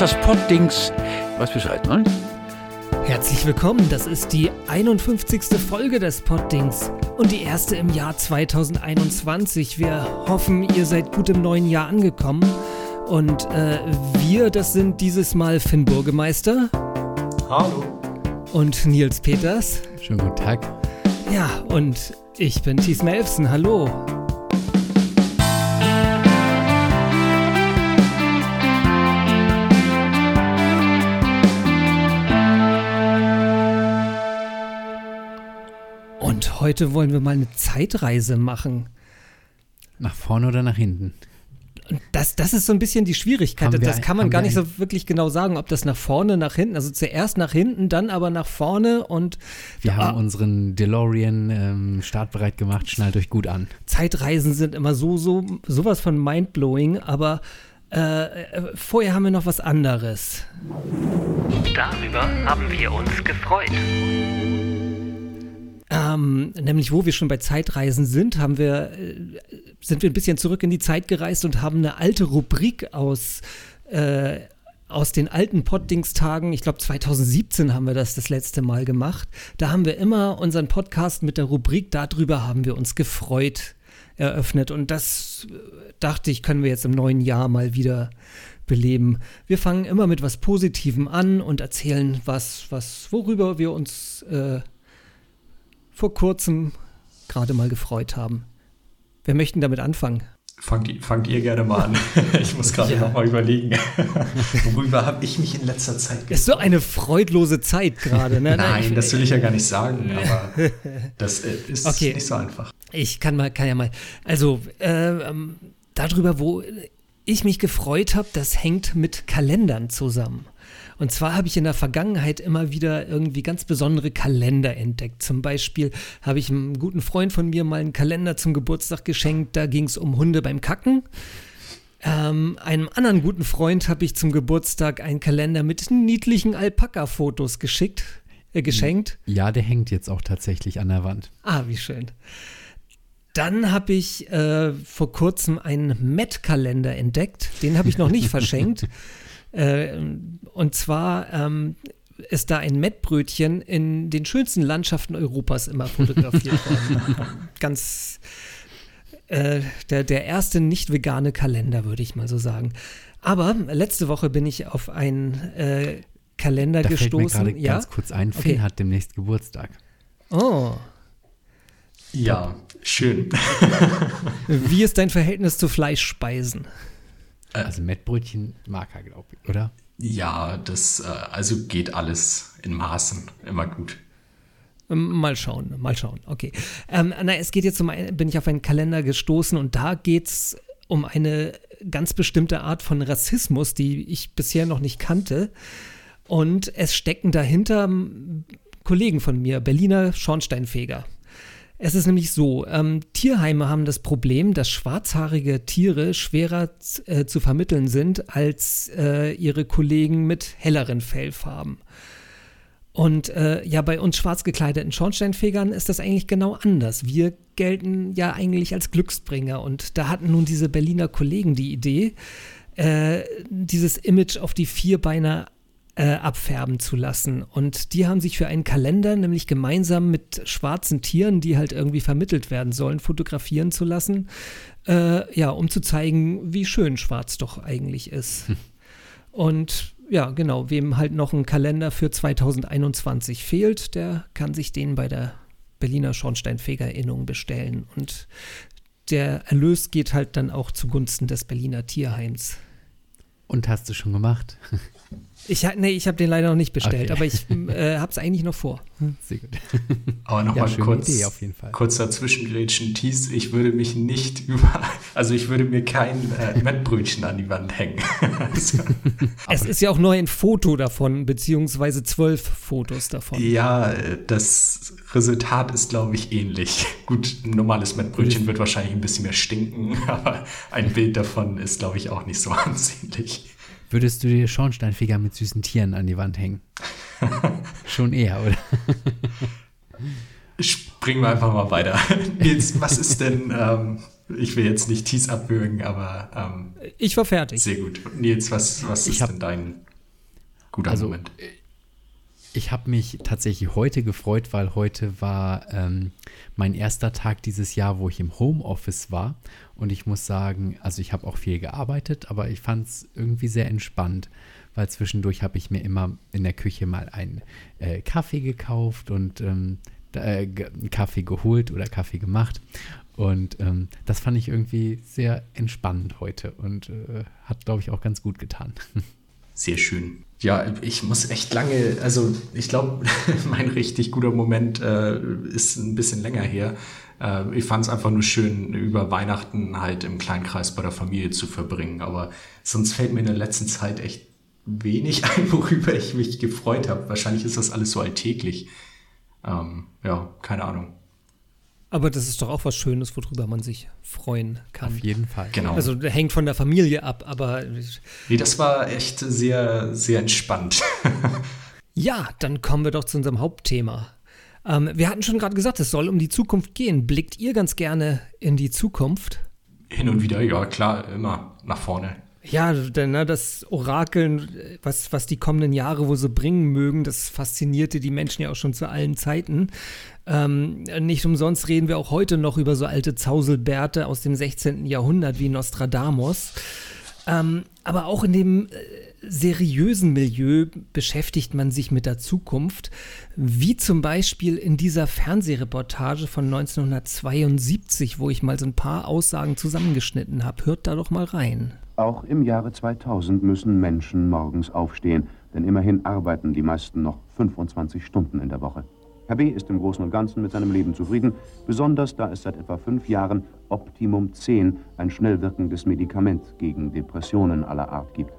dass das Poddings. Was Bescheid, ne? Herzlich willkommen, das ist die 51. Folge des Poddings und die erste im Jahr 2021. Wir hoffen, ihr seid gut im neuen Jahr angekommen. Und äh, wir, das sind dieses Mal Finn Burgemeister. Hallo. Und Nils Peters. Schönen guten Tag. Ja, und ich bin Thies Melfsen. Hallo. Heute wollen wir mal eine Zeitreise machen. Nach vorne oder nach hinten? Das, das ist so ein bisschen die Schwierigkeit. Haben das kann man gar nicht so wirklich genau sagen, ob das nach vorne, nach hinten, also zuerst nach hinten, dann aber nach vorne und Wir Ah. haben unseren DeLorean ähm, startbereit gemacht, schnallt euch gut an. Zeitreisen sind immer so, so, sowas von mindblowing, aber äh, vorher haben wir noch was anderes. Darüber haben wir uns gefreut. Ähm, nämlich, wo wir schon bei Zeitreisen sind, haben wir, äh, sind wir ein bisschen zurück in die Zeit gereist und haben eine alte Rubrik aus, äh, aus den alten Poddingstagen. Ich glaube, 2017 haben wir das das letzte Mal gemacht. Da haben wir immer unseren Podcast mit der Rubrik Darüber haben wir uns gefreut eröffnet. Und das äh, dachte ich, können wir jetzt im neuen Jahr mal wieder beleben. Wir fangen immer mit was Positivem an und erzählen was, was, worüber wir uns äh, vor kurzem gerade mal gefreut haben. Wer möchten damit anfangen? Fangt, ihr- fangt ihr gerne mal an. Ich muss gerade Ja. noch mal überlegen. Worüber habe ich mich in letzter Zeit Ist so eine freudlose Zeit gerade, ne? Nein, das will ich ja gar nicht sagen, aber das äh, ist Okay. nicht so einfach. ich kann mal, kann ja mal. Also, äh, ähm, darüber, wo ich mich gefreut habe, das hängt mit Kalendern zusammen. Und zwar habe ich in der Vergangenheit immer wieder irgendwie ganz besondere Kalender entdeckt. Zum Beispiel habe ich einem guten Freund von mir mal einen Kalender zum Geburtstag geschenkt. Da ging es um Hunde beim Kacken. Ähm, einem anderen guten Freund habe ich zum Geburtstag einen Kalender mit niedlichen Alpaka-Fotos geschickt, äh, geschenkt. Ja, der hängt jetzt auch tatsächlich an der Wand. Ah, wie schön. Dann habe ich äh, vor kurzem einen Met-Kalender entdeckt. Den habe ich noch nicht verschenkt. Äh, und zwar ähm, ist da ein Mettbrötchen in den schönsten Landschaften Europas immer fotografiert worden. Ganz äh, der, der erste nicht vegane Kalender, würde ich mal so sagen. Aber letzte Woche bin ich auf einen äh, Kalender Da fällt mir gestoßen. gerade ja? ganz kurz ein, Finn Okay. hat demnächst Geburtstag. Oh. Ja, schön. Wie ist dein Verhältnis zu Fleischspeisen? Also Mettbrötchen mag er, glaube ich, oder? Ja, das äh, also geht alles in Maßen immer gut. Ähm, Mal schauen, mal schauen. Okay. Ähm, na, es geht jetzt um, ein, bin ich auf einen Kalender gestoßen und da geht es um eine ganz bestimmte Art von Rassismus, die ich bisher noch nicht kannte. Und es stecken dahinter m, Kollegen von mir, Berliner Schornsteinfeger. Es ist nämlich so, ähm, Tierheime haben das Problem, dass schwarzhaarige Tiere schwerer äh, zu vermitteln sind als äh, ihre Kollegen mit helleren Fellfarben. Und äh, ja, bei uns schwarz gekleideten Schornsteinfegern ist das eigentlich genau anders. Wir gelten ja eigentlich als Glücksbringer. Und da hatten nun diese Berliner Kollegen die Idee, äh, dieses Image auf die Vierbeiner äh, abfärben zu lassen. Und die haben sich für einen Kalender, nämlich gemeinsam mit schwarzen Tieren, die halt irgendwie vermittelt werden sollen, fotografieren zu lassen. Äh, ja, um zu zeigen, wie schön schwarz doch eigentlich ist. Und ja, genau, wem halt noch ein Kalender für 2021 fehlt, der kann sich den bei der Berliner Schornsteinfeger-Innung bestellen. Und der Erlös geht halt dann auch zugunsten des Berliner Tierheims. Und hast du schon gemacht? Ich, ha- nee, ich habe den leider noch nicht bestellt, Okay. aber ich äh, habe es eigentlich noch vor. Sehr gut. Aber noch Ja, kurz, Idee auf jeden Fall. kurz dazwischen grätschen. Thies, ich würde mich nicht über, also ich würde mir kein äh, Mettbrötchen an die Wand hängen. also, Es ist ja auch nur ein Foto davon, beziehungsweise zwölf Fotos davon. Ja, das Resultat ist, glaube ich, ähnlich. Gut, ein normales Mettbrötchen wird wahrscheinlich ein bisschen mehr stinken, aber ein Bild davon ist, glaube ich, auch nicht so ansehnlich. Würdest du dir Schornsteinfeger mit süßen Tieren an die Wand hängen? Schon eher, oder? Springen wir einfach mal weiter. Nils, was ist denn, ähm, ich will jetzt nicht Tees abwürgen, aber ähm, ich war fertig. Sehr gut. Nils, was, was ist hab, denn dein guter also, Moment? Ich habe mich tatsächlich heute gefreut, weil heute war ähm, mein erster Tag dieses Jahr, wo ich im Homeoffice war. Und ich muss sagen, also ich habe auch viel gearbeitet, aber ich fand es irgendwie sehr entspannt, weil zwischendurch habe ich mir immer in der Küche mal einen äh, Kaffee gekauft und ähm, äh, Kaffee geholt oder Kaffee gemacht. Und ähm, das fand ich irgendwie sehr entspannend heute und äh, hat, glaube ich, auch ganz gut getan. Sehr schön. Ja, ich muss echt lange, also ich glaube, mein richtig guter Moment äh, ist ein bisschen länger her. Äh, ich fand es einfach nur schön, über Weihnachten halt im Kleinkreis bei der Familie zu verbringen. Aber sonst fällt mir in der letzten Zeit echt wenig ein, worüber ich mich gefreut habe. Wahrscheinlich ist das alles so alltäglich. Ähm, ja, keine Ahnung. Aber das ist doch auch was Schönes, worüber man sich freuen kann. Auf jeden Fall. Genau. Also hängt von der Familie ab, aber. Nee, das war echt sehr, sehr entspannt. ja, dann kommen wir doch zu unserem Hauptthema. Ähm, wir hatten schon gerade gesagt, es soll um die Zukunft gehen. Blickt ihr ganz gerne in die Zukunft? Hin und wieder, ja, klar, immer nach vorne. Ja, denn ne, das Orakeln, was, was die kommenden Jahre wohl so bringen mögen, das faszinierte die Menschen ja auch schon zu allen Zeiten. Ähm, nicht umsonst reden wir auch heute noch über so alte Zauselbärte aus dem 16. Jahrhundert wie Nostradamus. Ähm, aber auch in dem äh, seriösen Milieu beschäftigt man sich mit der Zukunft, wie zum Beispiel in dieser Fernsehreportage von 1972, wo ich mal so ein paar Aussagen zusammengeschnitten habe. Hört da doch mal rein. Auch im Jahre 2000 müssen Menschen morgens aufstehen, denn immerhin arbeiten die meisten noch 25 Stunden in der Woche. Herr B. ist im Großen und Ganzen mit seinem Leben zufrieden, besonders da es seit etwa fünf Jahren Optimum 10, ein schnell wirkendes Medikament gegen Depressionen aller Art gibt.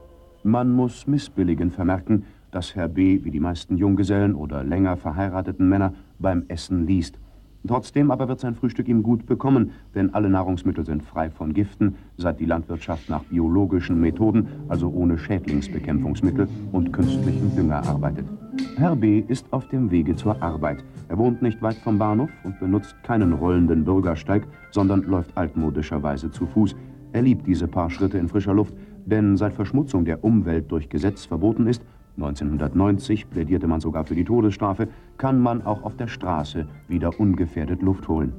Man muss missbilligend vermerken, dass Herr B. wie die meisten Junggesellen oder länger verheirateten Männer beim Essen liest. Trotzdem aber wird sein Frühstück ihm gut bekommen, denn alle Nahrungsmittel sind frei von Giften, seit die Landwirtschaft nach biologischen Methoden, also ohne Schädlingsbekämpfungsmittel und künstlichen Dünger arbeitet. Herr B. ist auf dem Wege zur Arbeit. Er wohnt nicht weit vom Bahnhof und benutzt keinen rollenden Bürgersteig, sondern läuft altmodischerweise zu Fuß. Er liebt diese paar Schritte in frischer Luft, denn seit Verschmutzung der Umwelt durch Gesetz verboten ist, 1990 plädierte man sogar für die Todesstrafe, kann man auch auf der Straße wieder ungefährdet Luft holen.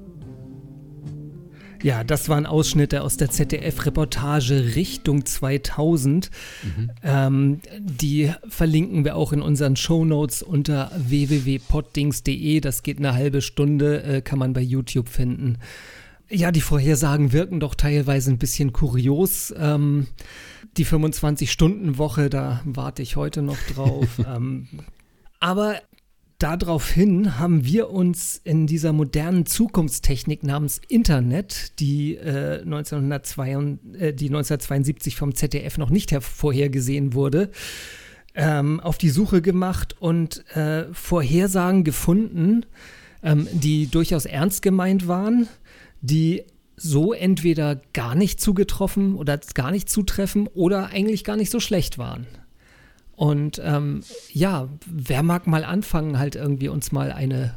Ja, das waren Ausschnitte aus der ZDF-Reportage Richtung 2000. Mhm. Ähm, die verlinken wir auch in unseren Shownotes unter www.poddings.de. Das geht eine halbe Stunde, äh, kann man bei YouTube finden. Ja, die Vorhersagen wirken doch teilweise ein bisschen kurios. Ähm, die 25-Stunden-Woche, da warte ich heute noch drauf. ähm, aber daraufhin haben wir uns in dieser modernen Zukunftstechnik namens Internet, die, äh, 1972, äh, die 1972 vom ZDF noch nicht vorhergesehen wurde, ähm, auf die Suche gemacht und äh, Vorhersagen gefunden, ähm, die durchaus ernst gemeint waren, die so entweder gar nicht zugetroffen oder gar nicht zutreffen oder eigentlich gar nicht so schlecht waren. Und ähm, ja, wer mag mal anfangen, halt irgendwie uns mal eine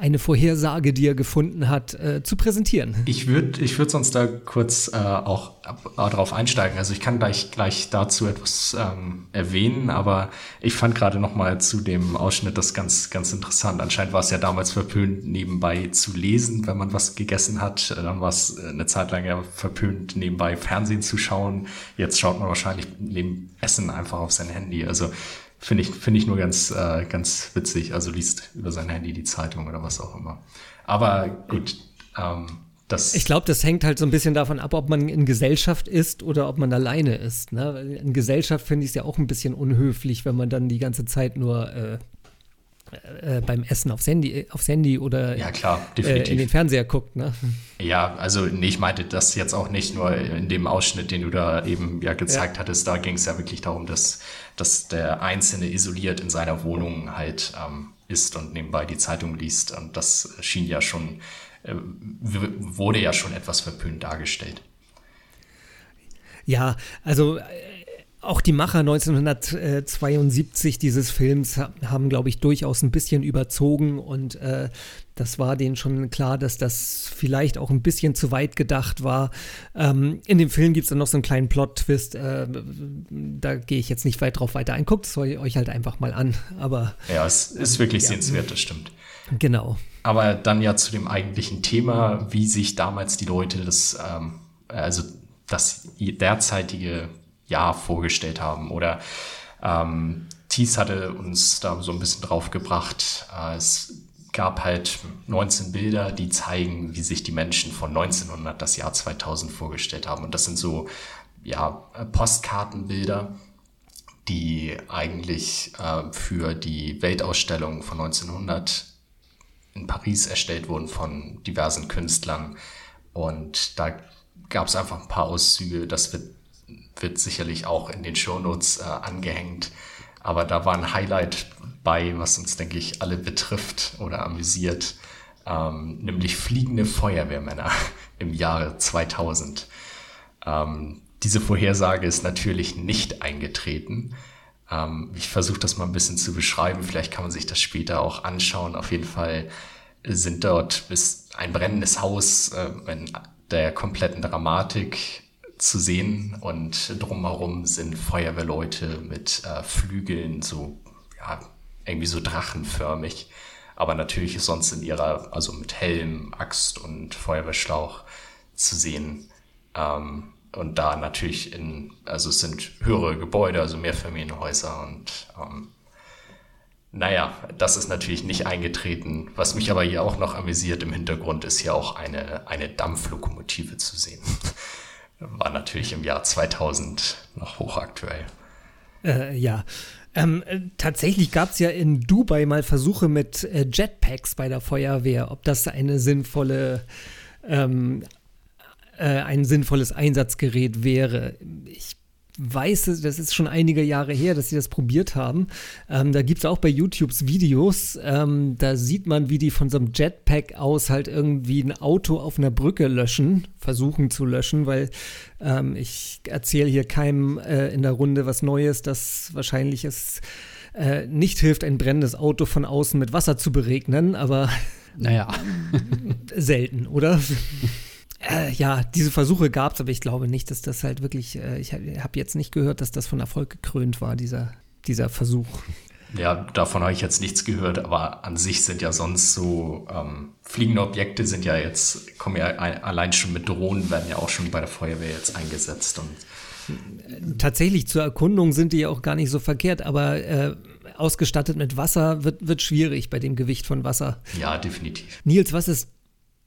eine Vorhersage, die er gefunden hat, äh, zu präsentieren. Ich würde ich würd sonst da kurz äh, auch äh, darauf einsteigen. Also ich kann gleich, gleich dazu etwas ähm, erwähnen, aber ich fand gerade noch mal zu dem Ausschnitt das ganz, ganz interessant. Anscheinend war es ja damals verpönt, nebenbei zu lesen, wenn man was gegessen hat. Dann war es eine Zeit lang ja verpönt, nebenbei Fernsehen zu schauen. Jetzt schaut man wahrscheinlich neben Essen einfach auf sein Handy. Also Finde ich, finde ich nur ganz, äh, ganz witzig. Also liest über sein Handy die Zeitung oder was auch immer. Aber gut, ähm, das. Ich glaube, das hängt halt so ein bisschen davon ab, ob man in Gesellschaft ist oder ob man alleine ist. Ne? In Gesellschaft finde ich es ja auch ein bisschen unhöflich, wenn man dann die ganze Zeit nur äh, äh, beim Essen aufs Handy, aufs Handy oder ja, klar, äh, in den Fernseher guckt. Ne? Ja, also nee, ich meinte das jetzt auch nicht nur in dem Ausschnitt, den du da eben ja gezeigt ja. hattest. Da ging es ja wirklich darum, dass, dass der Einzelne isoliert in seiner Wohnung halt ähm, ist und nebenbei die Zeitung liest. Und das schien ja schon, äh, wurde ja schon etwas verpönt dargestellt. Ja, also äh, auch die Macher 1972 dieses Films haben, glaube ich, durchaus ein bisschen überzogen und äh, das war denen schon klar, dass das vielleicht auch ein bisschen zu weit gedacht war. Ähm, in dem Film gibt es dann noch so einen kleinen Plot-Twist. Äh, da gehe ich jetzt nicht weit drauf weiter ein. Guckt es euch halt einfach mal an. Aber ja, es ist wirklich ja. sehenswert, das stimmt. Genau. Aber dann ja zu dem eigentlichen Thema, wie sich damals die Leute das, ähm, also das derzeitige Jahr vorgestellt haben. Oder ähm, Thies hatte uns da so ein bisschen drauf gebracht. Äh, es gab halt 19 Bilder, die zeigen, wie sich die Menschen von 1900 das Jahr 2000 vorgestellt haben. Und das sind so ja, Postkartenbilder, die eigentlich äh, für die Weltausstellung von 1900 in Paris erstellt wurden von diversen Künstlern. Und da gab es einfach ein paar Auszüge. Das wird, wird sicherlich auch in den Shownotes äh, angehängt. Aber da war ein Highlight bei, was uns, denke ich, alle betrifft oder amüsiert, ähm, nämlich fliegende Feuerwehrmänner im Jahre 2000. Ähm, diese Vorhersage ist natürlich nicht eingetreten. Ähm, ich versuche das mal ein bisschen zu beschreiben. Vielleicht kann man sich das später auch anschauen. Auf jeden Fall sind dort bis ein brennendes Haus äh, in der kompletten Dramatik zu sehen und drumherum sind Feuerwehrleute mit äh, Flügeln, so ja, irgendwie so drachenförmig, aber natürlich sonst in ihrer, also mit Helm, Axt und Feuerwehrschlauch zu sehen. Ähm, und da natürlich in, also es sind höhere Gebäude, also Mehrfamilienhäuser und ähm, naja, das ist natürlich nicht eingetreten. Was mich aber hier auch noch amüsiert im Hintergrund ist hier auch eine, eine Dampflokomotive zu sehen. War natürlich im Jahr 2000 noch hochaktuell. Äh, ja. Ähm, äh, tatsächlich gab es ja in Dubai mal Versuche mit äh, Jetpacks bei der Feuerwehr, ob das eine sinnvolle ähm, äh, ein sinnvolles Einsatzgerät wäre. Ich weiß, das ist schon einige Jahre her, dass sie das probiert haben. Ähm, da gibt es auch bei YouTubes Videos, ähm, da sieht man, wie die von so einem Jetpack aus halt irgendwie ein Auto auf einer Brücke löschen, versuchen zu löschen, weil ähm, ich erzähle hier keinem äh, in der Runde was Neues, das wahrscheinlich es äh, nicht hilft, ein brennendes Auto von außen mit Wasser zu beregnen, aber naja. selten, oder? Äh, ja, diese Versuche gab es, aber ich glaube nicht, dass das halt wirklich, äh, ich habe jetzt nicht gehört, dass das von Erfolg gekrönt war, dieser, dieser Versuch. Ja, davon habe ich jetzt nichts gehört, aber an sich sind ja sonst so ähm, fliegende Objekte sind ja jetzt, kommen ja ein, allein schon mit Drohnen, werden ja auch schon bei der Feuerwehr jetzt eingesetzt. Und Tatsächlich zur Erkundung sind die ja auch gar nicht so verkehrt, aber äh, ausgestattet mit Wasser wird, wird schwierig bei dem Gewicht von Wasser. Ja, definitiv. Nils, was ist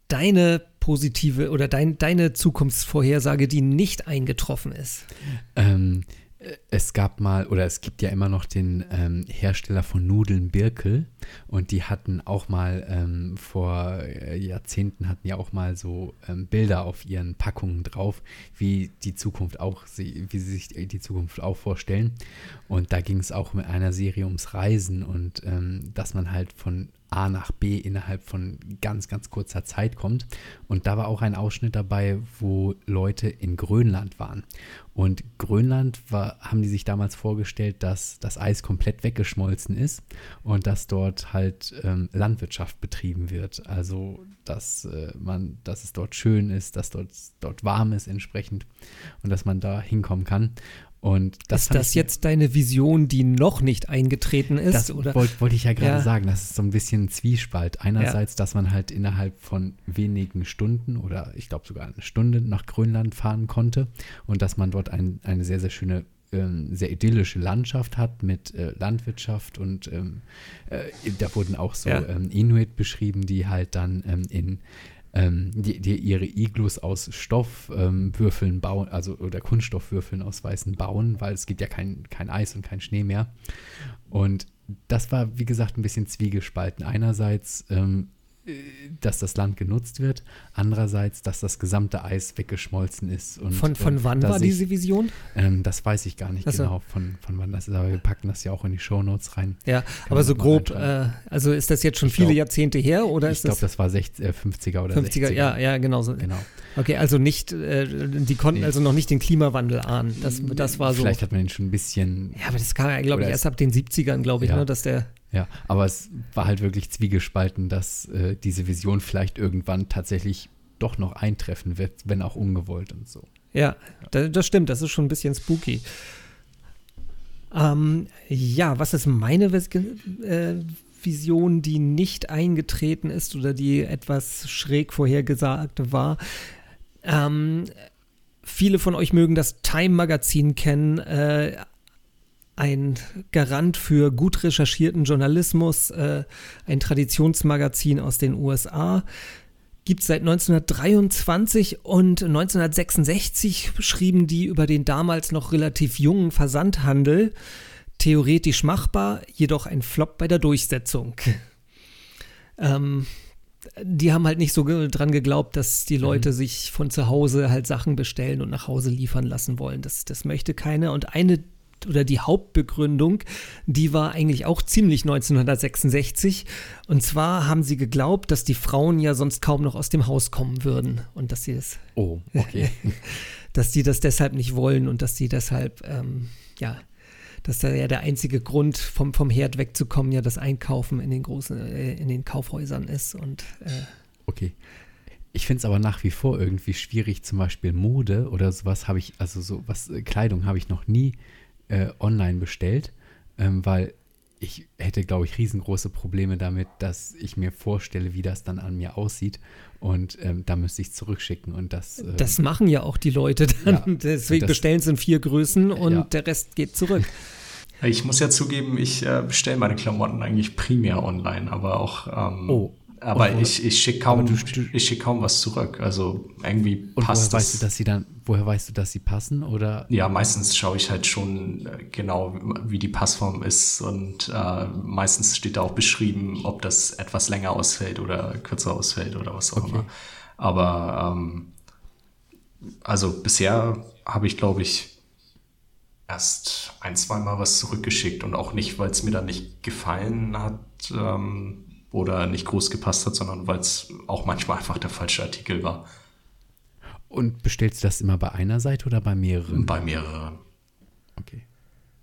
deine positive oder dein, deine Zukunftsvorhersage, die nicht eingetroffen ist? Ähm, es gab mal, oder es gibt ja immer noch den ähm, Hersteller von Nudeln Birkel und die hatten auch mal ähm, vor äh, Jahrzehnten hatten ja auch mal so ähm, Bilder auf ihren Packungen drauf, wie die Zukunft auch, wie sie sich die Zukunft auch vorstellen. Und da ging es auch mit einer Serie ums Reisen und ähm, dass man halt von A nach B innerhalb von ganz, ganz kurzer Zeit kommt. Und da war auch ein Ausschnitt dabei, wo Leute in Grönland waren. Und Grönland war, haben die sich damals vorgestellt, dass das Eis komplett weggeschmolzen ist und dass dort halt ähm, Landwirtschaft betrieben wird. Also dass äh, man, dass es dort schön ist, dass dort, dort warm ist entsprechend und dass man da hinkommen kann. Und das ist das jetzt deine Vision, die noch nicht eingetreten ist? Das wollte wollt ich ja gerade ja. sagen. Das ist so ein bisschen Zwiespalt. Einerseits, ja. dass man halt innerhalb von wenigen Stunden oder ich glaube sogar eine Stunde nach Grönland fahren konnte und dass man dort ein, eine sehr, sehr schöne, ähm, sehr idyllische Landschaft hat mit äh, Landwirtschaft und ähm, äh, da wurden auch so ja. ähm, Inuit beschrieben, die halt dann ähm, in ähm, die, die, ihre Iglus aus Stoffwürfeln ähm, bauen, also oder Kunststoffwürfeln aus weißen bauen, weil es gibt ja kein, kein Eis und kein Schnee mehr. Und das war, wie gesagt, ein bisschen zwiegespalten. Einerseits ähm, dass das Land genutzt wird, andererseits, dass das gesamte Eis weggeschmolzen ist. Und, von, von äh, wann war sich- diese Vision? Ähm, das weiß ich gar nicht Ach so. genau, von, von wann das ist, aber wir packen das ja auch in die Shownotes rein. Ja, aber man so grob, äh, also ist das jetzt schon Ich viele glaub- Jahrzehnte her oder ich glaube, das, das war 60, äh, 50er oder 50er? 60er. Ja, ja, genau so. Genau. Okay, also nicht, äh, die konnten Nee. also noch nicht den Klimawandel ahnen. Das, das war so. Vielleicht hat man ihn schon ein bisschen Ja, aber das kam ja, glaube ich, erst ab den 70ern, glaube ich, Ja. ne, dass der. Ja, aber es war halt wirklich zwiegespalten, dass äh, diese Vision vielleicht irgendwann tatsächlich doch noch eintreffen wird, wenn auch ungewollt und so. Ja, da, das stimmt, das ist schon ein bisschen spooky. Ähm, ja, was ist meine Vis äh, Vision, die nicht eingetreten ist oder die etwas schräg vorhergesagt war? Ähm, viele von euch mögen das Time-Magazin kennen. Äh, ein Garant für gut recherchierten Journalismus, äh, ein Traditionsmagazin aus den USA. Gibt es seit 1923 und 1966 schrieben die über den damals noch relativ jungen Versandhandel. Theoretisch machbar, jedoch ein Flop bei der Durchsetzung. ähm, die haben halt nicht so dran geglaubt, dass die Leute sich von zu Hause halt Sachen bestellen und nach Hause liefern lassen wollen. Das, das möchte keiner. Und eine oder die Hauptbegründung, die war eigentlich auch ziemlich 1966. Und zwar haben sie geglaubt, dass die Frauen ja sonst kaum noch aus dem Haus kommen würden und dass sie das, Oh, okay. dass die das deshalb nicht wollen und dass sie deshalb, ähm, ja, dass da ja der einzige Grund, vom, vom Herd wegzukommen, ja das Einkaufen in den großen, äh, in den Kaufhäusern ist. Und äh, okay. Ich finde es aber nach wie vor irgendwie schwierig, zum Beispiel Mode oder sowas habe ich, also so was, äh, Kleidung habe ich noch nie äh, online bestellt, ähm, weil ich hätte, glaube ich, riesengroße Probleme damit, dass ich mir vorstelle, wie das dann an mir aussieht und ähm, da müsste ich es zurückschicken und das, äh, das machen ja auch die Leute dann. Ja, Deswegen das- bestellen sie in vier Größen und Ja. der Rest geht zurück. Ich muss ja zugeben, ich äh, bestelle meine Klamotten eigentlich primär online, aber auch. Ähm, Oh. Aber Und ich, ich schicke kaum, aber du- du- ich schick kaum was zurück. Also irgendwie und passt woher das. weißt du, dass sie dann, woher weißt du, dass sie passen oder Ja, meistens schaue ich halt schon äh, genau, wie die Passform ist und äh, meistens steht da auch beschrieben, ob das etwas länger ausfällt oder kürzer ausfällt oder was auch Okay. immer. Aber ähm, also bisher habe ich, glaube ich, erst ein, zwei Mal was zurückgeschickt und auch nicht, weil es mir dann nicht gefallen hat ähm, oder nicht groß gepasst hat, sondern weil es auch manchmal einfach der falsche Artikel war. und bestellst du das immer bei einer Seite oder bei mehreren? Bei mehreren. Okay.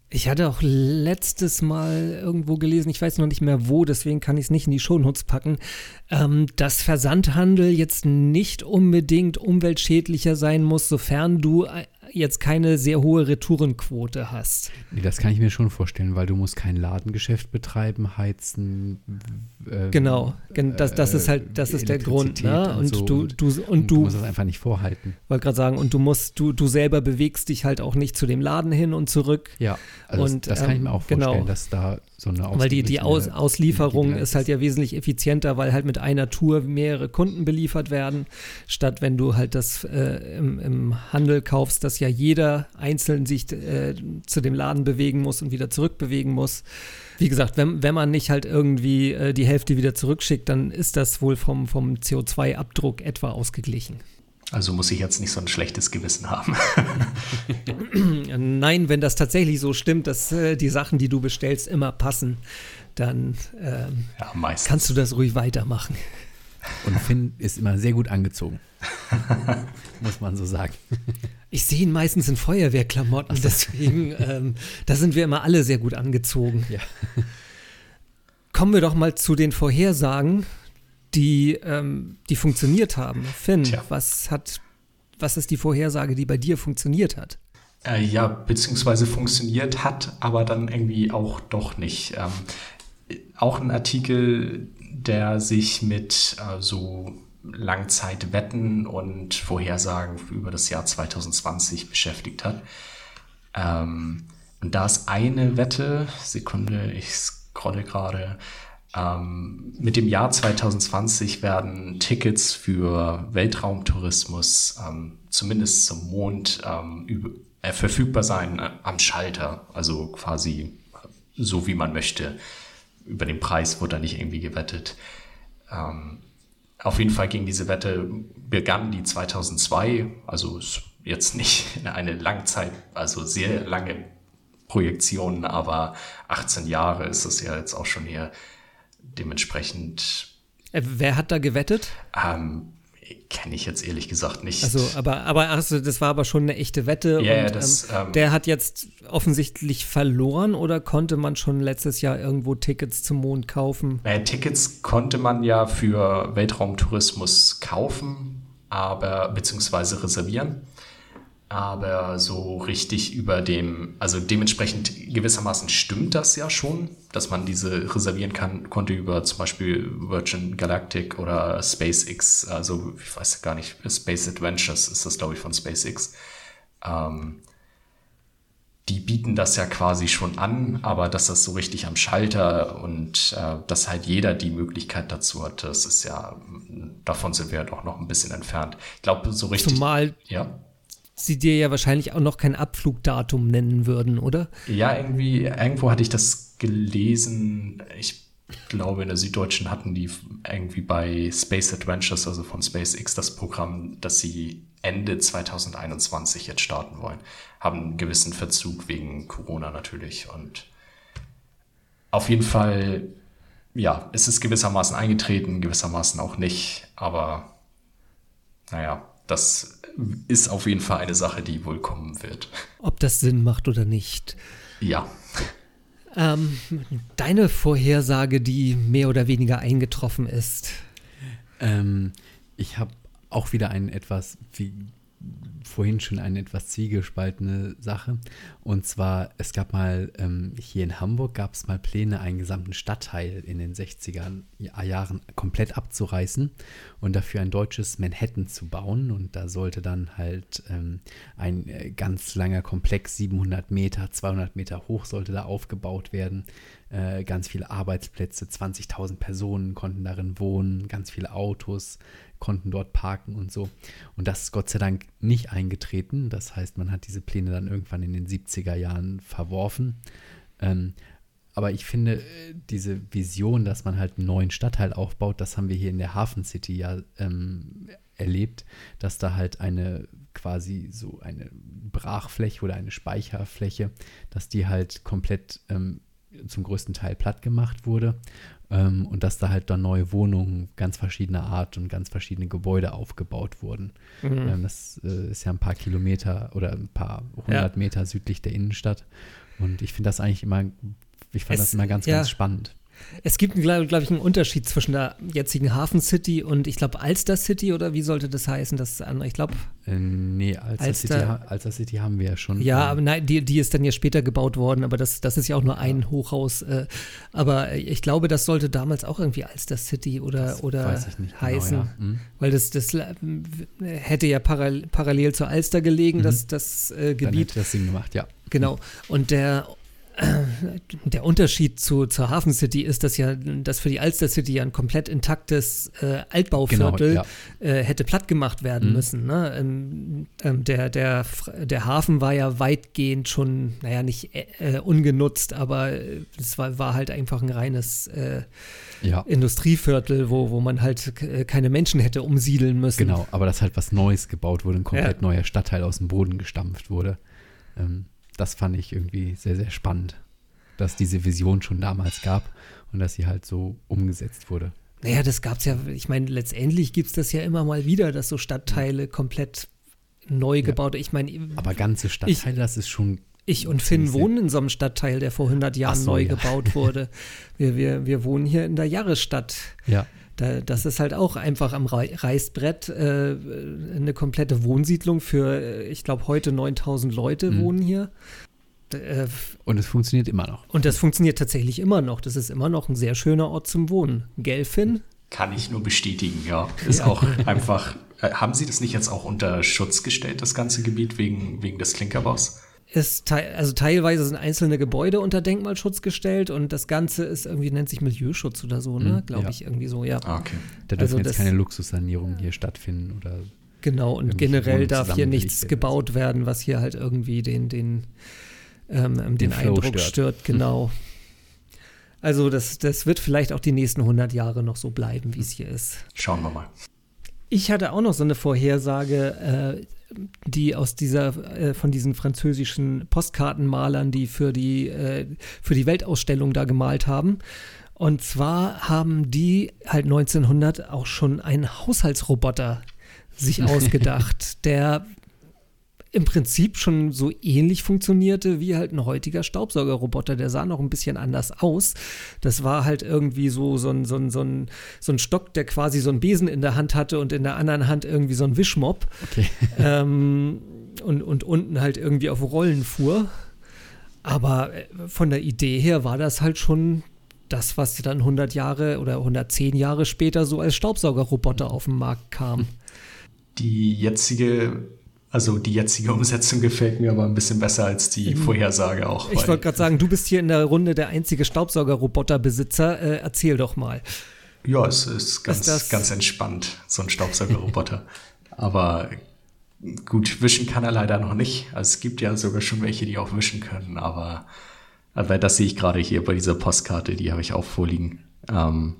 Ich hatte auch letztes Mal irgendwo gelesen, ich weiß noch nicht mehr wo, deswegen kann ich es nicht in die Shownotes packen, ähm, dass Versandhandel jetzt nicht unbedingt umweltschädlicher sein muss, sofern du äh, jetzt keine sehr hohe Retourenquote hast. Nee, das kann ich mir schon vorstellen, weil du musst kein Ladengeschäft betreiben, heizen. äh, Genau, gen- das, das ist halt, das ist der Grund, ne? Und so du, du, und und du du, musst das einfach nicht vorhalten. wollte gerade sagen, und du musst, du, du selber bewegst dich halt auch nicht zu dem Laden hin und zurück. Ja, also Und, das, das kann ich ähm, mir auch genau. vorstellen, dass da so eine Weil die, die Aus, Auslieferung ist halt ja wesentlich effizienter, weil halt mit einer Tour mehrere Kunden beliefert werden, statt wenn du halt das äh, im, im Handel kaufst, dass ja jeder einzeln sich äh, zu dem Laden bewegen muss und wieder zurückbewegen muss. Wie gesagt, wenn, wenn man nicht halt irgendwie äh, die Hälfte wieder zurückschickt, dann ist das wohl vom, vom CO2-Abdruck etwa ausgeglichen. Also muss ich jetzt nicht so ein schlechtes Gewissen haben. Nein, wenn das tatsächlich so stimmt, dass äh, die Sachen, die du bestellst, immer passen, dann ähm, ja, kannst du das ruhig weitermachen. Und Finn ist immer sehr gut angezogen. Muss man so sagen. Ich sehe ihn meistens in Feuerwehrklamotten, deswegen, ähm, da sind wir immer alle sehr gut angezogen. Ja. Kommen wir doch mal zu den Vorhersagen, die, ähm, die funktioniert haben. Finn, Tja. was hat, was ist die Vorhersage, die bei dir funktioniert hat? Äh, ja, beziehungsweise funktioniert hat, aber dann irgendwie auch doch nicht. Ähm, auch ein Artikel, der sich mit äh, so Langzeitwetten und Vorhersagen über das Jahr 2020 beschäftigt hat. Ähm, und da ist eine Wette, Sekunde, ich scrolle gerade, ähm, mit dem Jahr 2020 werden Tickets für Weltraumtourismus ähm, zumindest zum Mond ähm, äh, verfügbar sein äh, am Schalter. Also quasi so wie man möchte. Über den Preis wurde da nicht irgendwie gewettet. Ähm, auf jeden Fall ging diese Wette, begann die 2002, also ist jetzt nicht eine Langzeit, also sehr lange Projektion, aber 18 Jahre ist es ja jetzt auch schon hier dementsprechend. Äh, wer hat da gewettet? Ähm, Kenne ich jetzt ehrlich gesagt nicht. Also, aber, aber also, das war aber schon eine echte Wette. Ja, und, das, ähm, ähm, der hat jetzt offensichtlich verloren oder konnte man schon letztes Jahr irgendwo Tickets zum Mond kaufen? Naja, Tickets konnte man ja für Weltraumtourismus kaufen, aber beziehungsweise reservieren. Aber so richtig über dem, also dementsprechend gewissermaßen stimmt das ja schon, dass man diese reservieren kann, konnte über zum Beispiel Virgin Galactic oder SpaceX, also ich weiß gar nicht, Space Adventures ist das, glaube ich, von SpaceX. Ähm, die bieten das ja quasi schon an, aber dass das so richtig am Schalter und äh, dass halt jeder die Möglichkeit dazu hat, das ist ja, davon sind wir ja doch noch ein bisschen entfernt. Ich glaube, so richtig. Zumal ja sie dir ja wahrscheinlich auch noch kein Abflugdatum nennen würden, oder? Ja, irgendwie, irgendwo hatte ich das gelesen. Ich glaube, in der Süddeutschen hatten die irgendwie bei Space Adventures, also von SpaceX, das Programm, dass sie Ende 2021 jetzt starten wollen. Haben einen gewissen Verzug wegen Corona natürlich. Und auf jeden Fall, ja, es ist gewissermaßen eingetreten, gewissermaßen auch nicht. Aber naja, das ist auf jeden Fall eine Sache, die wohl kommen wird. Ob das Sinn macht oder nicht. Ja. Ähm, deine Vorhersage, die mehr oder weniger eingetroffen ist. Ähm, ich habe auch wieder einen etwas, wie vorhin schon eine etwas zwiegespaltene Sache. Und zwar, es gab mal, ähm, hier in Hamburg gab es mal Pläne, einen gesamten Stadtteil in den 60er Jahren komplett abzureißen und dafür ein deutsches Manhattan zu bauen. Und da sollte dann halt ähm, ein äh, ganz langer Komplex, 700 Meter, 200 Meter hoch, sollte da aufgebaut werden. Äh, ganz viele Arbeitsplätze, 20.000 Personen konnten darin wohnen, ganz viele Autos, konnten dort parken und so. Und das ist Gott sei Dank nicht eingetreten. Das heißt, man hat diese Pläne dann irgendwann in den 70er Jahren verworfen. Ähm, aber ich finde, äh, diese Vision, dass man halt einen neuen Stadtteil aufbaut, das haben wir hier in der Hafen City ja ähm, erlebt, dass da halt eine quasi so eine Brachfläche oder eine Speicherfläche, dass die halt komplett ähm, zum größten Teil platt gemacht wurde ähm, und dass da halt dann neue Wohnungen ganz verschiedener Art und ganz verschiedene Gebäude aufgebaut wurden. Mhm. Ähm, das äh, ist ja ein paar Kilometer oder ein paar hundert ja. Meter südlich der Innenstadt. Und ich finde das eigentlich immer, ich fand es, das immer ganz, ja. ganz spannend. Es gibt, glaube glaub ich, einen Unterschied zwischen der jetzigen Hafen City und ich glaube Alster City oder wie sollte das heißen? Das andere, ich glaube. Äh, nee, Alster, Alster, City, Alster City haben wir ja schon. Ja, aber nein, die, die ist dann ja später gebaut worden, aber das, das ist ja auch nur ein ja. Hochhaus. Äh, aber ich glaube, das sollte damals auch irgendwie Alster City oder, oder genau, heißen. Genau, ja. mhm. Weil das, das äh, hätte ja parallel, parallel zur Alster gelegen, mhm. das, das äh, Gebiet. Dann hätte das Sinn gemacht, ja. Genau. Und der der Unterschied zu, zur Hafen City ist, dass ja, dass für die Alster City ja ein komplett intaktes äh, Altbauviertel genau, ja. äh, hätte platt gemacht werden mhm. müssen. Ne? Ähm, ähm, der, der, der Hafen war ja weitgehend schon, naja, nicht äh, ungenutzt, aber es war, war halt einfach ein reines äh, ja. Industrieviertel, wo, wo man halt keine Menschen hätte umsiedeln müssen. Genau, aber dass halt was Neues gebaut wurde, ein komplett ja. neuer Stadtteil aus dem Boden gestampft wurde. Ähm, das fand ich irgendwie sehr, sehr spannend, dass diese Vision schon damals gab und dass sie halt so umgesetzt wurde. Naja, das gab es ja, ich meine, letztendlich gibt es das ja immer mal wieder, dass so Stadtteile komplett neu ja. gebaut. Ich meine, aber ganze Stadtteile, ich, das ist schon. Ich und Finn wohnen in so einem Stadtteil, der vor 100 Jahren so, neu ja. gebaut wurde. wir, wir, wir wohnen hier in der Jahresstadt. Ja. Da, das ist halt auch einfach am Reißbrett äh, eine komplette Wohnsiedlung für, äh, ich glaube, heute 9000 Leute mhm. wohnen hier. Äh, und es funktioniert immer noch. Und das funktioniert tatsächlich immer noch. Das ist immer noch ein sehr schöner Ort zum Wohnen. Gelfin? Kann ich nur bestätigen, ja. Ist ja. auch einfach. Äh, haben Sie das nicht jetzt auch unter Schutz gestellt, das ganze Gebiet, wegen, wegen des Klinkerbaus? Ist te also teilweise sind einzelne Gebäude unter Denkmalschutz gestellt und das Ganze ist irgendwie, nennt sich Milieuschutz oder so, ne? Mhm, Glaube ja. ich, irgendwie so, ja. Ah, okay. Da dürfen also jetzt keine Luxussanierungen hier stattfinden oder. Genau, und generell darf hier nichts gebaut werden, was hier halt irgendwie den, den, ähm, den, den Eindruck stört. stört. genau. Also das, das wird vielleicht auch die nächsten 100 Jahre noch so bleiben, wie es hier ist. Schauen wir mal. Ich hatte auch noch so eine Vorhersage, äh, die aus dieser, äh, von diesen französischen Postkartenmalern, die für die, äh, für die Weltausstellung da gemalt haben. Und zwar haben die halt 1900 auch schon einen Haushaltsroboter sich ausgedacht, der im Prinzip schon so ähnlich funktionierte wie halt ein heutiger Staubsaugerroboter. Der sah noch ein bisschen anders aus. Das war halt irgendwie so, so, ein, so, ein, so, ein, so ein Stock, der quasi so einen Besen in der Hand hatte und in der anderen Hand irgendwie so ein Wischmopp. Okay. Ähm, und, und unten halt irgendwie auf Rollen fuhr. Aber äh, von der Idee her war das halt schon das, was dann 100 Jahre oder 110 Jahre später so als Staubsaugerroboter auf den Markt kam. Die jetzige, also die jetzige Umsetzung gefällt mir aber ein bisschen besser als die Vorhersage auch. Ich wollte gerade sagen, du bist hier in der Runde der einzige Staubsaugerroboterbesitzer. Äh, erzähl doch mal. Ja, es ist ganz, das- ganz entspannt, so ein Staubsaugerroboter. aber gut, wischen kann er leider noch nicht. Also es gibt ja sogar schon welche, die auch wischen können, aber, aber das sehe ich gerade hier bei dieser Postkarte, die habe ich auch vorliegen. Ähm,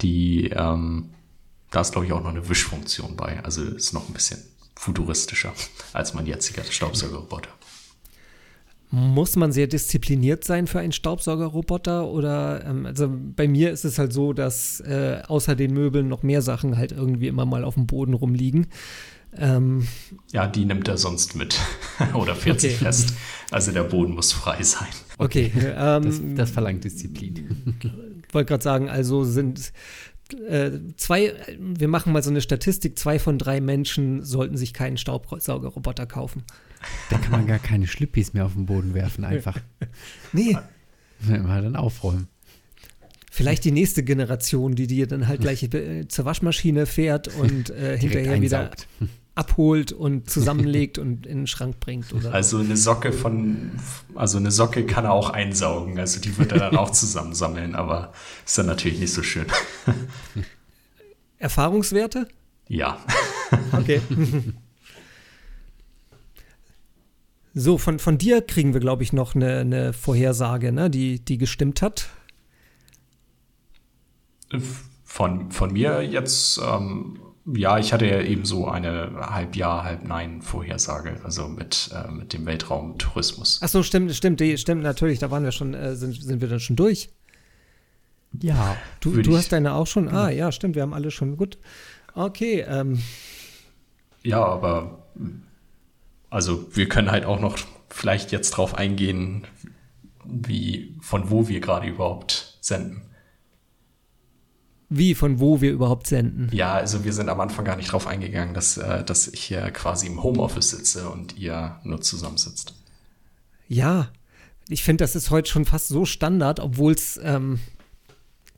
die, ähm, da ist glaube ich auch noch eine Wischfunktion bei. Also ist noch ein bisschen futuristischer als mein jetziger Staubsaugerroboter. Muss man sehr diszipliniert sein für einen Staubsaugerroboter? Oder, ähm, also bei mir ist es halt so, dass äh, außer den Möbeln noch mehr Sachen halt irgendwie immer mal auf dem Boden rumliegen. Ähm, Ja, die nimmt er sonst mit oder fährt sich Okay. fest. Also der Boden muss frei sein. okay, ähm, Das, das verlangt Disziplin. wollte gerade sagen, also sind äh, zwei, wir machen mal so eine Statistik, zwei von drei Menschen sollten sich keinen Staubsaugerroboter kaufen. Da kann man gar keine Schlippis mehr auf den Boden werfen, einfach. Nee, Mal dann aufräumen. vielleicht die nächste Generation, die dir dann halt gleich äh, zur Waschmaschine fährt und äh, hinterher wieder einsaugt. Abholt und zusammenlegt und in den Schrank bringt. Oder Also eine Socke von, also eine Socke kann er auch einsaugen. Also die wird er dann auch zusammensammeln, aber ist dann natürlich nicht so schön. Erfahrungswerte? Ja. Okay. So, von, von dir kriegen wir, glaube ich, noch eine, eine Vorhersage, ne, die, die gestimmt hat. Von, von mir jetzt, ähm, ja, ich hatte ja eben so eine halb Ja, halb Nein Vorhersage, also mit, äh, mit dem Weltraumtourismus. Ach so, stimmt, stimmt, die, stimmt natürlich, da waren wir schon, äh, sind, sind wir dann schon durch. Ja. Du, Würde du hast deine auch schon? Ah, ja, stimmt, wir haben alle schon. Gut. Okay, ähm, Ja, aber also wir können halt auch noch vielleicht jetzt drauf eingehen, wie, von wo wir gerade überhaupt senden. Wie, von wo wir überhaupt senden. Ja, also wir sind am Anfang gar nicht drauf eingegangen, dass, äh, dass ich hier quasi im Homeoffice sitze und ihr nur zusammensitzt. Ja, ich finde, das ist heute schon fast so Standard, obwohl es, ähm,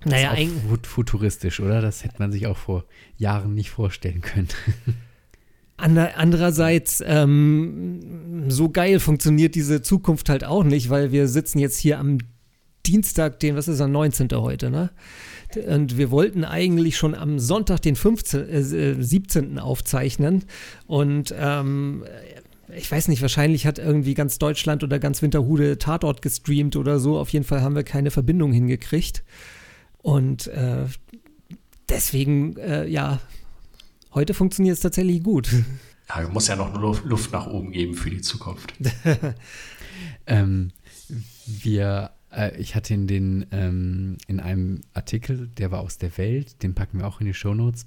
naja, Ist auch eigentlich. fut- futuristisch, oder? Das hätte man sich auch vor Jahren nicht vorstellen können. Ander, andererseits, ähm, so geil funktioniert diese Zukunft halt auch nicht, weil wir sitzen jetzt hier am Dienstag, den, was ist der 19. heute, ne? Und wir wollten eigentlich schon am Sonntag, den 15, äh, 17. aufzeichnen. Und ähm, ich weiß nicht, wahrscheinlich hat irgendwie ganz Deutschland oder ganz Winterhude Tatort gestreamt oder so. Auf jeden Fall haben wir keine Verbindung hingekriegt. Und äh, deswegen, äh, ja, heute funktioniert es tatsächlich gut. Ja, muss ja noch Luft, Luft nach oben geben für die Zukunft. Ähm, wir, äh, ich hatte in den, ähm, in einem Artikel, der war aus der Welt, den packen wir auch in die Shownotes,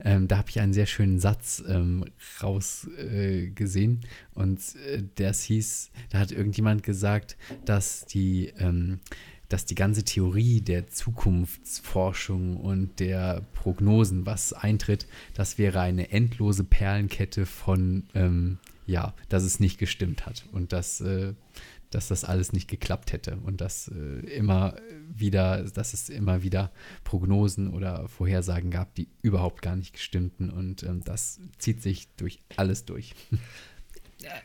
ähm, da habe ich einen sehr schönen Satz ähm, rausgesehen äh, und äh, das hieß, da hat irgendjemand gesagt, dass die, ähm, dass die ganze Theorie der Zukunftsforschung und der Prognosen, was eintritt, das wäre eine endlose Perlenkette von, ähm, ja, dass es nicht gestimmt hat und dass, äh, dass das alles nicht geklappt hätte und dass äh, immer wieder, dass es immer wieder Prognosen oder Vorhersagen gab, die überhaupt gar nicht gestimmten und ähm, das zieht sich durch alles durch.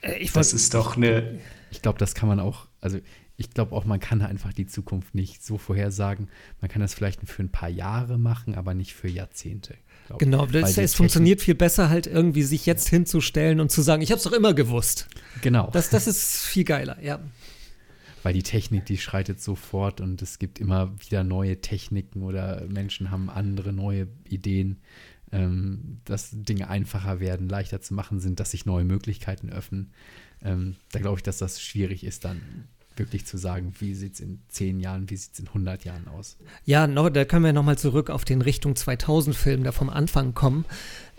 Äh, Ich Das ist doch eine, Ich glaube, das kann man auch, also ich glaube auch, man kann einfach die Zukunft nicht so vorhersagen. Man kann das vielleicht für ein paar Jahre machen, aber nicht für Jahrzehnte. Glaub ich. Genau, das, es funktioniert viel besser, halt irgendwie sich jetzt hinzustellen und zu sagen, ich habe es doch immer gewusst. Genau. Das, das ist viel geiler, ja. weil die Technik, die schreitet so fort und es gibt immer wieder neue Techniken oder Menschen haben andere neue Ideen, ähm, dass Dinge einfacher werden, leichter zu machen sind, dass sich neue Möglichkeiten öffnen. Ähm, da glaube ich, dass das schwierig ist, dann wirklich zu sagen, wie sieht es in zehn Jahren, wie sieht es in 100 Jahren aus. Ja, noch, da können wir nochmal zurück auf den Richtung 2000-Film da vom Anfang kommen.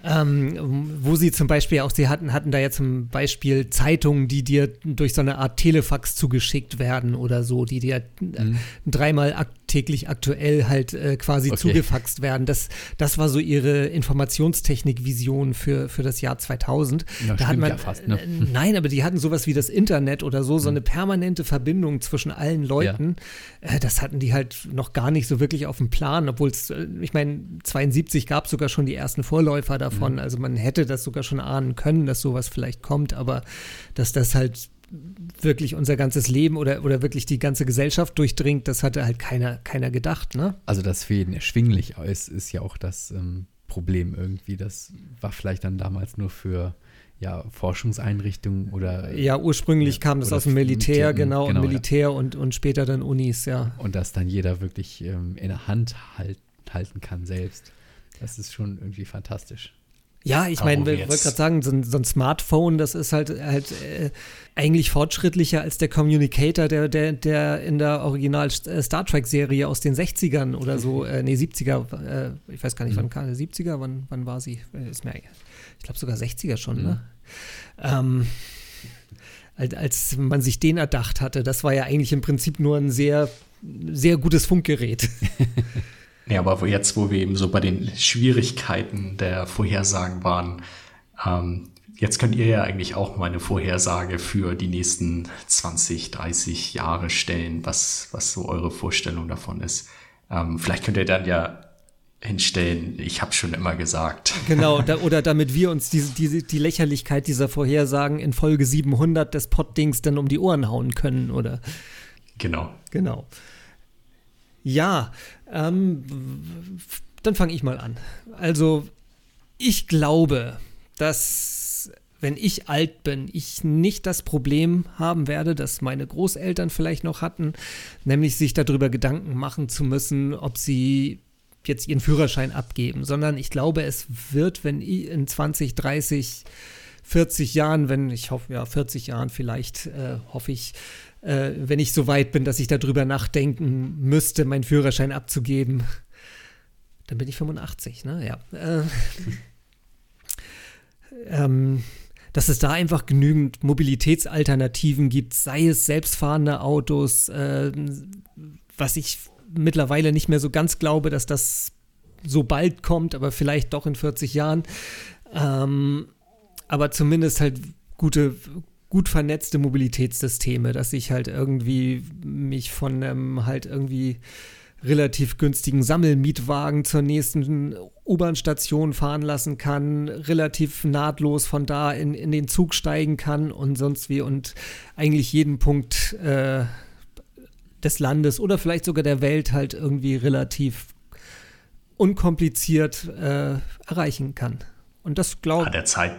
Ähm, wo sie zum Beispiel auch, sie hatten, hatten da ja zum Beispiel Zeitungen, die dir durch so eine Art Telefax zugeschickt werden oder so, die dir mhm. dreimal ak täglich aktuell halt äh, quasi okay. zugefaxt werden. Das, das war so ihre Informationstechnik-Vision für, für das Jahr 2000. Ja, da hat man, ja fast, ne? äh, nein, aber die hatten sowas wie das Internet oder so, so mhm. eine permanente Verbindung zwischen allen Leuten. Ja. Äh, das hatten die halt noch gar nicht so wirklich auf dem Plan, obwohl es, äh, ich meine, 72 gab es sogar schon die ersten Vorläufer da davon. Mhm. Also man hätte das sogar schon ahnen können, dass sowas vielleicht kommt, aber dass das halt wirklich unser ganzes Leben oder, oder wirklich die ganze Gesellschaft durchdringt, das hatte halt keiner, keiner gedacht, ne? Also das für jeden erschwinglich ist, ist ja auch das ähm, Problem irgendwie. Das war vielleicht dann damals nur für ja, Forschungseinrichtungen oder. Ja, ursprünglich ja, kam das aus dem Militär, genau, genau Militär ja. und, und später dann Unis, ja. Und dass dann jeder wirklich ähm, in der Hand halt, halten kann selbst. Das ist schon irgendwie fantastisch. Ja, ich meine, ich wollte gerade sagen, so ein, so ein, Smartphone, das ist halt, halt äh, eigentlich fortschrittlicher als der Communicator, der, der, der in der Original äh, Star Trek-Serie aus den 60ern oder so, äh, nee, 70er, äh, ich weiß gar nicht, mhm. wann kam 70er, wann, wann war sie? Äh, ist mir, ich glaube sogar 60er schon, ne? mhm. ne? Ähm, als, als man sich den erdacht hatte, das war ja eigentlich im Prinzip nur ein sehr, sehr gutes Funkgerät. Ja, aber jetzt, wo wir eben so bei den Schwierigkeiten der Vorhersagen waren, ähm, jetzt könnt ihr ja eigentlich auch mal eine Vorhersage für die nächsten 20, 30 Jahre stellen, was, was so eure Vorstellung davon ist. Ähm, vielleicht könnt ihr dann ja hinstellen, ich habe schon immer gesagt. Genau, da, oder damit wir uns diese, diese, die Lächerlichkeit dieser Vorhersagen in Folge 700 des Poddings dann um die Ohren hauen können, oder? Genau. Genau. Ja, ähm, dann fange ich mal an. Also, ich glaube, dass wenn ich alt bin, ich nicht das Problem haben werde, das meine Großeltern vielleicht noch hatten, nämlich sich darüber Gedanken machen zu müssen, ob sie jetzt ihren Führerschein abgeben, sondern ich glaube, es wird, wenn in 20, 30, 40 Jahren, wenn ich hoffe, ja, 40 Jahren vielleicht, äh, hoffe ich, äh, wenn ich so weit bin, dass ich darüber nachdenken müsste, meinen Führerschein abzugeben. Dann bin ich 85, ne? Ja. Äh, ähm, dass es da einfach genügend Mobilitätsalternativen gibt, sei es selbstfahrende Autos, äh, was ich mittlerweile nicht mehr so ganz glaube, dass das so bald kommt, aber vielleicht doch in 40 Jahren. Ähm, aber zumindest halt gute, gut vernetzte Mobilitätssysteme, dass ich halt irgendwie mich von einem halt irgendwie relativ günstigen Sammelmietwagen zur nächsten U-Bahn-Station fahren lassen kann, relativ nahtlos von da in, in den Zug steigen kann und sonst wie und eigentlich jeden Punkt äh, des Landes oder vielleicht sogar der Welt halt irgendwie relativ unkompliziert äh, erreichen kann. Und das glaube ich. der Zeit,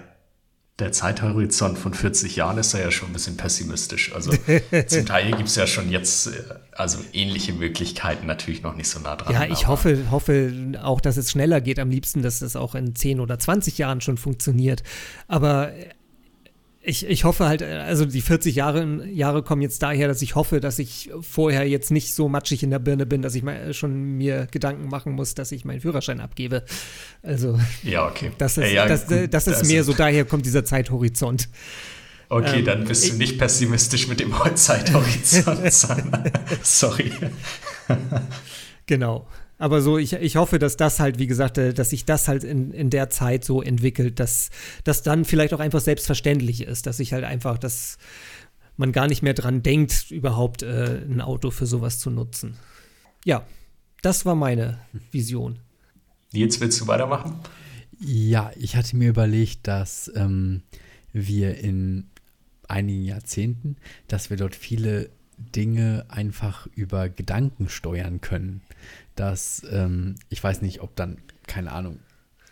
der Zeithorizont von 40 Jahren ist ja schon ein bisschen pessimistisch. Also zum Teil gibt es ja schon jetzt also ähnliche Möglichkeiten, natürlich noch nicht so nah dran. Ja, ich hoffe, hoffe auch, dass es schneller geht. Am liebsten, dass es auch in 10 oder 20 Jahren schon funktioniert. Aber ich, ich hoffe halt, also die 40 Jahre, Jahre kommen jetzt daher, dass ich hoffe, dass ich vorher jetzt nicht so matschig in der Birne bin, dass ich mal schon mir Gedanken machen muss, dass ich meinen Führerschein abgebe. Also, ja, okay. Das ist, ja, das, das, ist also, mehr so, daher kommt dieser Zeithorizont. Okay, ähm, dann bist ich, du nicht pessimistisch mit dem Zeithorizont. Sorry. genau. Aber so, ich, ich hoffe, dass das halt, wie gesagt, äh, dass sich das halt in, in der Zeit so entwickelt, dass das dann vielleicht auch einfach selbstverständlich ist, dass ich halt einfach, dass man gar nicht mehr dran denkt, überhaupt äh, ein Auto für sowas zu nutzen. Ja, das war meine Vision. Nils, willst du weitermachen? Ja, ich hatte mir überlegt, dass ähm, wir in einigen Jahrzehnten, dass wir dort viele Dinge einfach über Gedanken steuern können dass ähm, ich weiß nicht, ob dann, keine Ahnung,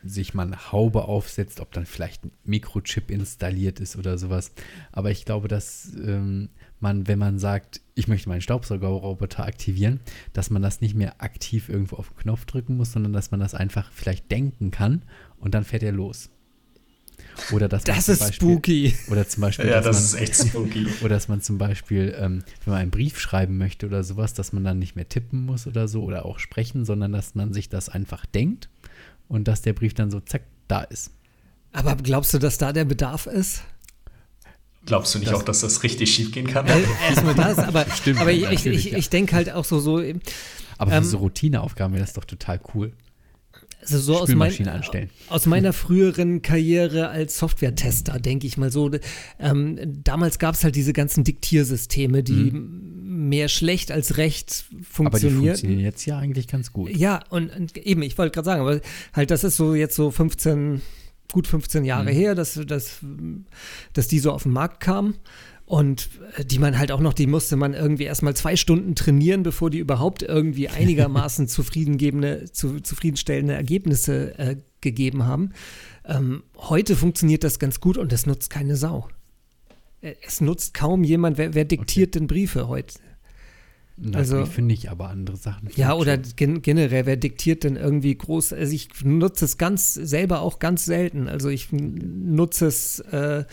sich eine Haube aufsetzt, ob dann vielleicht ein Mikrochip installiert ist oder sowas. Aber ich glaube, dass ähm, man, wenn man sagt, ich möchte meinen Staubsaugerroboter aktivieren, dass man das nicht mehr aktiv irgendwo auf den Knopf drücken muss, sondern dass man das einfach vielleicht denken kann und dann fährt er los. Oder dass man Das zum ist Beispiel, spooky. Oder zum Beispiel, Ja, das man, ist echt spooky. oder dass man zum Beispiel, ähm, wenn man einen Brief schreiben möchte oder sowas, dass man dann nicht mehr tippen muss oder so oder auch sprechen, sondern dass man sich das einfach denkt und dass der Brief dann so zack da ist. Aber glaubst du, dass da der Bedarf ist? Glaubst du nicht auch, dass das richtig schief gehen kann? Äh, Erstmal das, aber, Stimmt, aber ich, ich, ich, ja. ich denke halt auch so, so Aber Ähm, für so Routineaufgaben wäre das doch total cool. Also so aus, mein, aus meiner früheren Karriere als Software-Tester, denke ich mal so. Ähm, damals gab es halt diese ganzen Diktiersysteme, die mehr schlecht als recht Aber die funktionieren. funktionieren jetzt ja eigentlich ganz gut. Ja, und, und eben, ich wollte gerade sagen, aber halt, das ist so jetzt so 15, gut 15 Jahre her, dass, dass, dass die so auf den Markt kamen. Und äh, die man halt auch noch, die musste man irgendwie erstmal zwei Stunden trainieren, bevor die überhaupt irgendwie einigermaßen zufriedengebende, zu, zufriedenstellende Ergebnisse äh, gegeben haben. Ähm, heute funktioniert das ganz gut und es nutzt keine Sau. Äh, Es nutzt kaum jemand, wer, wer diktiert denn Briefe heute? Also also- finde ich aber andere Sachen. Ja, oder gen generell, wer diktiert denn irgendwie groß? Also ich nutze es ganz selber auch ganz selten. Also ich nutze es, äh,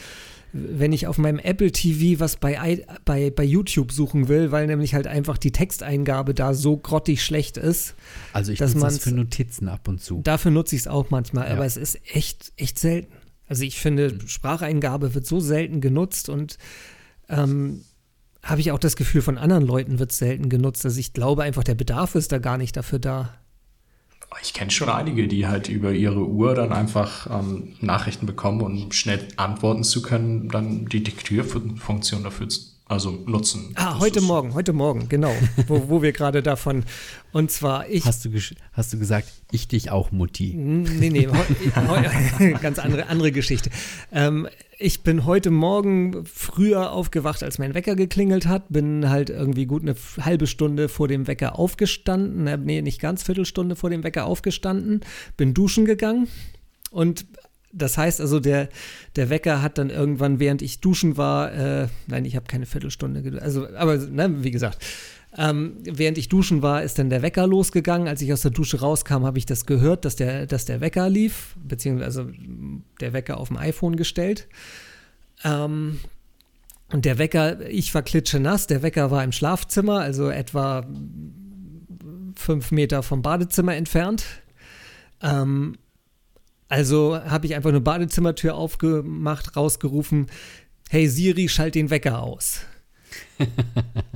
wenn ich auf meinem Apple TV was bei, bei, bei YouTube suchen will, weil nämlich halt einfach die Texteingabe da so grottig schlecht ist. Also ich nutze das für Notizen ab und zu. Dafür nutze ich es auch manchmal, Ja. aber es ist echt, echt selten. Also ich finde, Spracheingabe wird so selten genutzt und ähm, habe ich auch das Gefühl, von anderen Leuten wird es selten genutzt. Also ich glaube einfach, der Bedarf ist da gar nicht dafür da. Ich kenne schon einige, die halt über ihre Uhr dann einfach ähm, Nachrichten bekommen und um schnell antworten zu können, dann die Diktierfunktion dafür also nutzen. Ah, Das heute Morgen, heute Morgen, genau. wo, wo wir gerade davon. Und zwar, ich. Hast du, hast du gesagt, ich dich auch, Mutti? Nee, nee, heu, ganz andere, andere Geschichte. Ähm, ich bin heute Morgen früher aufgewacht, als mein Wecker geklingelt hat. Bin halt irgendwie gut eine halbe Stunde vor dem Wecker aufgestanden. Äh, Nee, nicht ganz, Viertelstunde vor dem Wecker aufgestanden. Bin duschen gegangen. Und das heißt also, der, der Wecker hat dann irgendwann, während ich duschen war, äh, nein, ich habe keine Viertelstunde, also, aber ne, wie gesagt, ähm, während ich duschen war, ist dann der Wecker losgegangen. Als ich aus der Dusche rauskam, habe ich das gehört, dass der, dass der Wecker lief, beziehungsweise also der Wecker auf dem iPhone gestellt. Ähm, und der Wecker, ich war klitschenass, der Wecker war im Schlafzimmer, also etwa fünf Meter vom Badezimmer entfernt. Ähm, also habe ich einfach eine Badezimmertür aufgemacht, rausgerufen, hey Siri, schalt den Wecker aus.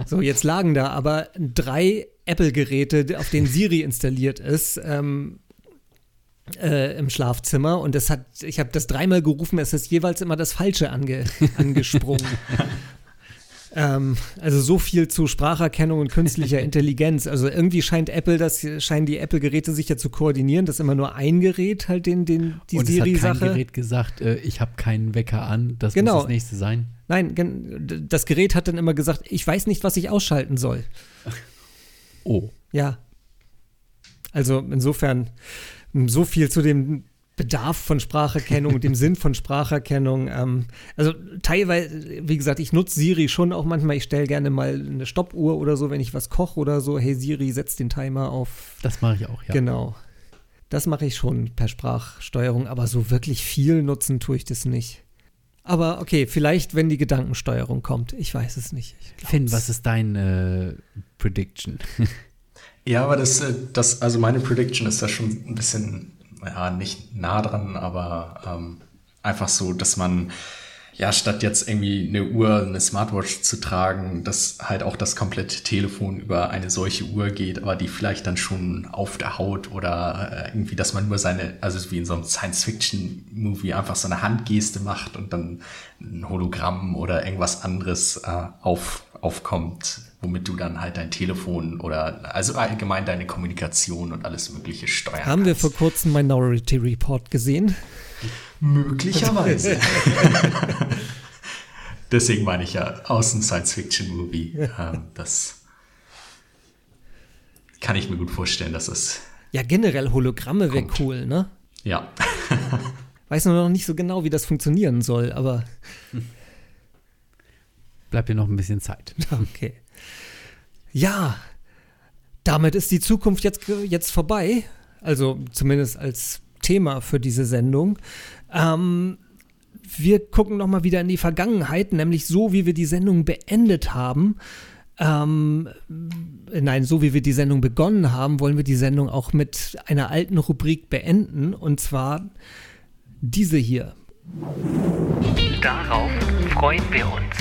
So, jetzt lagen da aber drei Apple-Geräte, auf denen Siri installiert ist, ähm, äh, im Schlafzimmer und das hat, ich habe das dreimal gerufen, es ist jeweils immer das Falsche ange, angesprungen. ähm, also so viel zu Spracherkennung und künstlicher Intelligenz. Also irgendwie scheint Apple das, scheinen die Apple-Geräte sich ja zu koordinieren, dass immer nur ein Gerät halt den, den die und es hat kein Siri-Sache. Gerät gesagt, äh, ich habe keinen Wecker an, das Genau. muss das nächste sein. Nein, das Gerät hat dann immer gesagt, ich weiß nicht, was ich ausschalten soll. Oh, Ja. Also insofern so viel zu dem Bedarf von Spracherkennung und dem Sinn von Spracherkennung. Ähm, also teilweise, wie gesagt, ich nutze Siri schon auch manchmal. Ich stelle gerne mal eine Stoppuhr oder so, wenn ich was koche oder so. Hey Siri, setz den Timer auf. das mache ich auch, ja. Genau. Das mache ich schon per Sprachsteuerung, aber so wirklich viel nutzen tue ich das nicht. Aber okay, vielleicht, wenn die Gedankensteuerung kommt. Ich weiß es nicht. Finn, was ist dein äh, Prediction? Ja, aber das, äh, das, also meine Prediction ist da schon ein bisschen, ja, nicht nah dran, aber ähm, einfach so, dass man, ja, statt jetzt irgendwie eine Uhr, eine Smartwatch zu tragen, dass halt auch das komplette Telefon über eine solche Uhr geht, aber die vielleicht dann schon auf der Haut oder äh, irgendwie, dass man nur seine, also wie in so einem Science-Fiction-Movie einfach so eine Handgeste macht und dann ein Hologramm oder irgendwas anderes äh, auf, aufkommt, womit du dann halt dein Telefon oder also allgemein deine Kommunikation und alles Mögliche steuern Haben wir kannst. vor kurzem Minority Report gesehen? Möglicherweise. Deswegen meine ich ja aus dem Science-Fiction-Movie. Ähm, das kann ich mir gut vorstellen, dass es. Ja, generell Hologramme wäre cool, ne? Ja. Weiß nur noch nicht so genau, wie das funktionieren soll, aber Bleibt dir noch ein bisschen Zeit. okay. Ja, damit ist die Zukunft jetzt, jetzt vorbei. Also zumindest als Thema für diese Sendung. Ähm, wir gucken nochmal wieder in die Vergangenheit, nämlich so, wie wir die Sendung beendet haben. Ähm, nein, so wie wir die Sendung begonnen haben, wollen wir die Sendung auch mit einer alten Rubrik beenden. Und zwar diese hier. Darauf freuen wir uns.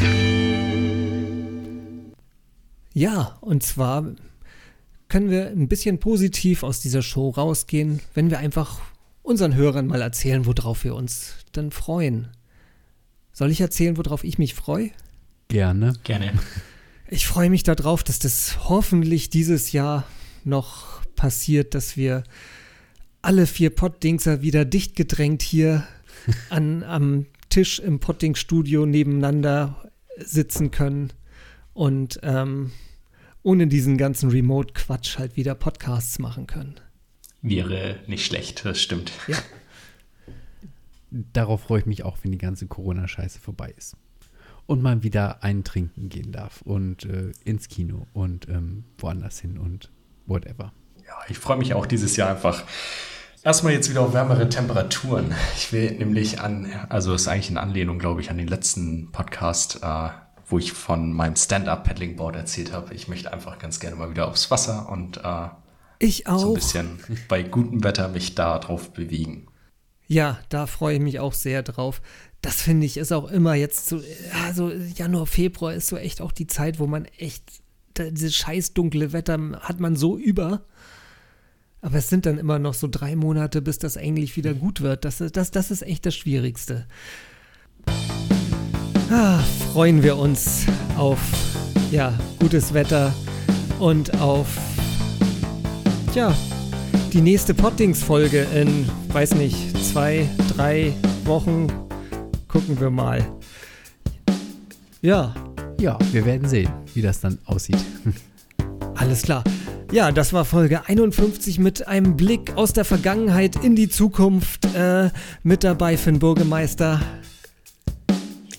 Ja, und zwar können wir ein bisschen positiv aus dieser Show rausgehen, wenn wir einfach unseren Hörern mal erzählen, worauf wir uns dann freuen. Soll ich erzählen, worauf ich mich freue? Gerne. Gerne. Ich freue mich darauf, dass das hoffentlich dieses Jahr noch passiert, dass wir alle vier Poddingser wieder dicht gedrängt hier an, am Tisch im Podding-Studio nebeneinander sitzen können und ähm, ohne diesen ganzen Remote-Quatsch halt wieder Podcasts machen können. Wäre nicht schlecht, das stimmt. Ja. Darauf freue ich mich auch, wenn die ganze Corona-Scheiße vorbei ist. Und man wieder einen trinken gehen darf und äh, ins Kino und ähm, woanders hin und whatever. Ja, ich freue mich auch dieses Jahr einfach. Erstmal jetzt wieder auf wärmere Temperaturen. Ich will nämlich an, also ist eigentlich eine Anlehnung, glaube ich, an den letzten Podcast, äh, wo ich von meinem Stand-Up-Paddling-Board erzählt habe. Ich möchte einfach ganz gerne mal wieder aufs Wasser und äh, Ich auch. so ein bisschen bei gutem Wetter mich da drauf bewegen. Ja, da freue ich mich auch sehr drauf. Das finde ich ist auch immer jetzt so, also Januar, Februar ist so echt auch die Zeit, wo man echt, dieses scheiß dunkle Wetter hat man so über. Aber es sind dann immer noch so drei Monate, bis das eigentlich wieder gut wird. Das, ist- das, das ist echt das Schwierigste. Ah, freuen wir uns auf ja, gutes Wetter und auf ja, die nächste Pottings-Folge in, weiß nicht, zwei, drei Wochen. Gucken wir mal. Ja, Ja, wir werden sehen, wie das dann aussieht. alles klar. Ja, das war Folge 51 mit einem Blick aus der Vergangenheit in die Zukunft. Äh, mit dabei Finn Bürgermeister,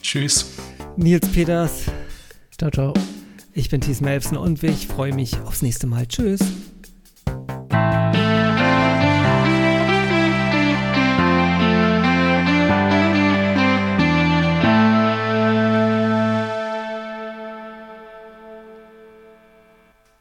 Tschüss. Nils Peters. Ciao, ciao. Ich bin Thies Melfsen und ich freue mich aufs nächste Mal. Tschüss.